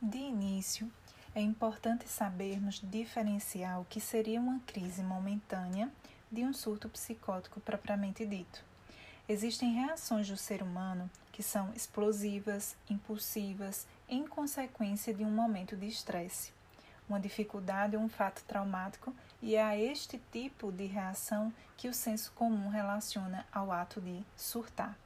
De início, é importante sabermos diferenciar o que seria uma crise momentânea de um surto psicótico propriamente dito. Existem reações do ser humano que são explosivas, impulsivas, em consequência de um momento de estresse, uma dificuldade ou um fato traumático, e é a este tipo de reação que o senso comum relaciona ao ato de surtar,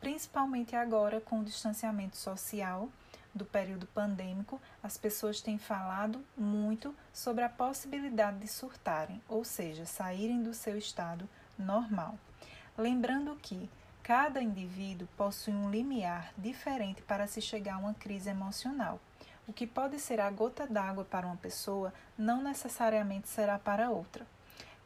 principalmente agora com o distanciamento social do período pandêmico, as pessoas têm falado muito sobre a possibilidade de surtarem, ou seja, saírem do seu estado normal. Lembrando que cada indivíduo possui um limiar diferente para se chegar a uma crise emocional. O que pode ser a gota d'água para uma pessoa não necessariamente será para outra.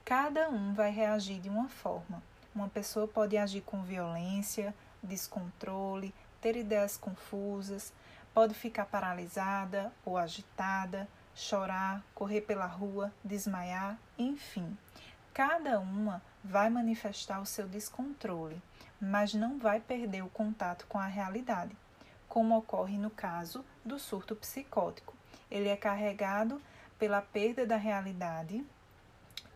Cada um vai reagir de uma forma. Uma pessoa pode agir com violência, descontrole, ter ideias confusas, Pode ficar paralisada ou agitada, chorar, correr pela rua, desmaiar, enfim. Cada uma vai manifestar o seu descontrole, mas não vai perder o contato com a realidade, como ocorre no caso do surto psicótico. Ele é carregado pela perda da realidade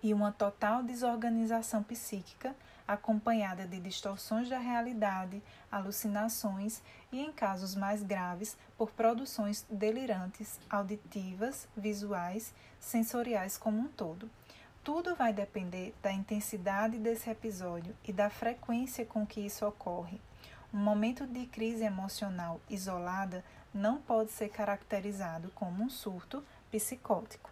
e uma total desorganização psíquica acompanhada de distorções da realidade, alucinações e, em casos mais graves, por produções delirantes, auditivas, visuais, sensoriais como um todo. Tudo vai depender da intensidade desse episódio e da frequência com que isso ocorre. Um momento de crise emocional isolada não pode ser caracterizado como um surto psicótico.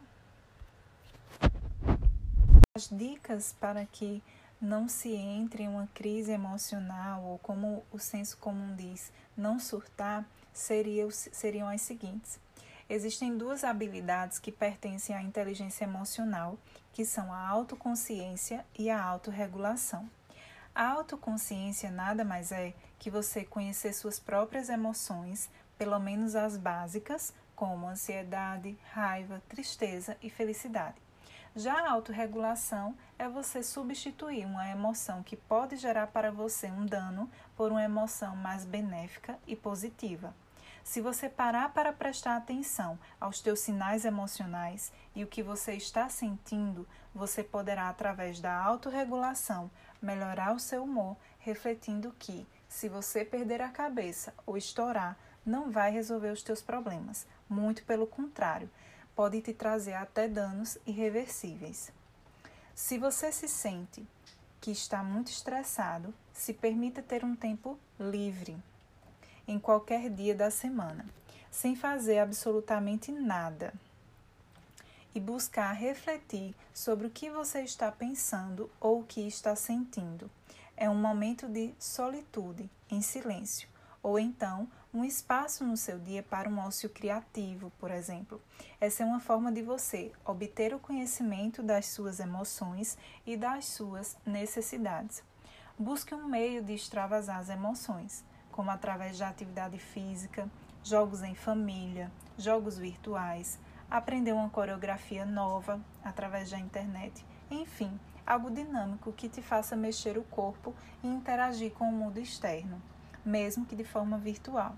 As dicas para que não se entre em uma crise emocional ou, como o senso comum diz, não surtar, seriam, seriam as seguintes. Existem duas habilidades que pertencem à inteligência emocional, que são a autoconsciência e a autorregulação. A autoconsciência nada mais é que você conhecer suas próprias emoções, pelo menos as básicas, como ansiedade, raiva, tristeza e felicidade. Já a autorregulação é você substituir uma emoção que pode gerar para você um dano por uma emoção mais benéfica e positiva. Se você parar para prestar atenção aos teus sinais emocionais e o que você está sentindo, você poderá, através da autorregulação, melhorar o seu humor, refletindo que, se você perder a cabeça ou estourar, não vai resolver os teus problemas. Muito pelo contrário, pode te trazer até danos irreversíveis. Se você se sente que está muito estressado, se permita ter um tempo livre em qualquer dia da semana, sem fazer absolutamente nada. E buscar refletir sobre o que você está pensando ou o que está sentindo. É um momento de solitude, em silêncio, ou então um espaço no seu dia para um ócio criativo, por exemplo. Essa é uma forma de você obter o conhecimento das suas emoções e das suas necessidades. Busque um meio de extravasar as emoções, como através da atividade física, jogos em família, jogos virtuais, aprender uma coreografia nova através da internet, enfim, algo dinâmico que te faça mexer o corpo e interagir com o mundo externo mesmo que de forma virtual.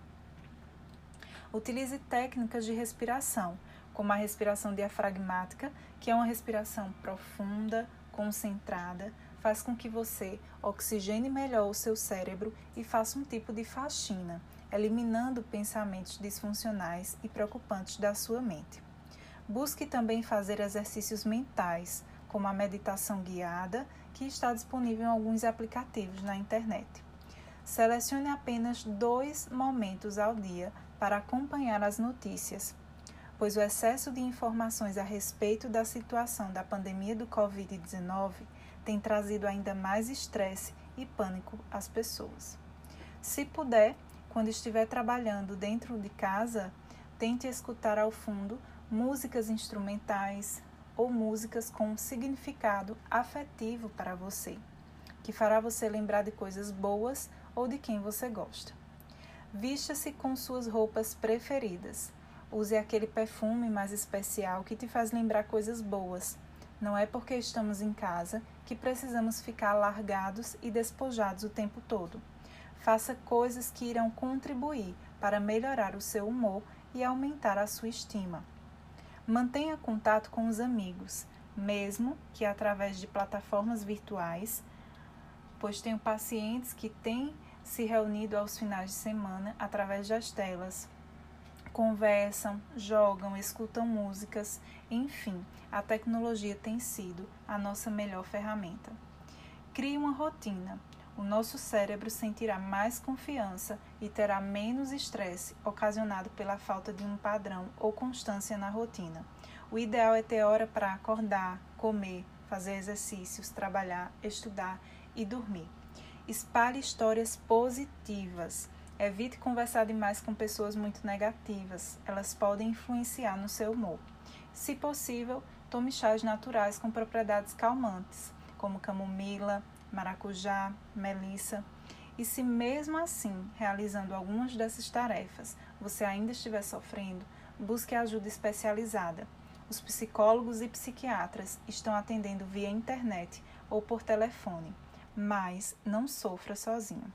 Utilize técnicas de respiração, como a respiração diafragmática, que é uma respiração profunda, concentrada, faz com que você oxigene melhor o seu cérebro e faça um tipo de faxina, eliminando pensamentos disfuncionais e preocupantes da sua mente. Busque também fazer exercícios mentais, como a meditação guiada, que está disponível em alguns aplicativos na internet. Selecione apenas dois momentos ao dia para acompanhar as notícias, pois o excesso de informações a respeito da situação da pandemia do Covid-19 tem trazido ainda mais estresse e pânico às pessoas. Se puder, quando estiver trabalhando dentro de casa, tente escutar ao fundo músicas instrumentais ou músicas com significado afetivo para você, que fará você lembrar de coisas boas ou de quem você gosta. Vista-se com suas roupas preferidas. Use aquele perfume mais especial que te faz lembrar coisas boas. Não é porque estamos em casa que precisamos ficar largados e despojados o tempo todo. Faça coisas que irão contribuir para melhorar o seu humor e aumentar a sua estima. Mantenha contato com os amigos, mesmo que através de plataformas virtuais, pois tenho pacientes que têm se reunido aos finais de semana através das telas. Conversam, jogam, escutam músicas, enfim, a tecnologia tem sido a nossa melhor ferramenta. Crie uma rotina. O nosso cérebro sentirá mais confiança e terá menos estresse ocasionado pela falta de um padrão ou constância na rotina. O ideal é ter hora para acordar, comer, fazer exercícios, trabalhar, estudar e dormir. Espalhe histórias positivas. Evite conversar demais com pessoas muito negativas. Elas podem influenciar no seu humor. Se possível, tome chás naturais com propriedades calmantes, como camomila, maracujá, melissa. E se mesmo assim, realizando algumas dessas tarefas, você ainda estiver sofrendo, busque ajuda especializada. Os psicólogos e psiquiatras estão atendendo via internet ou por telefone mas não sofra sozinho.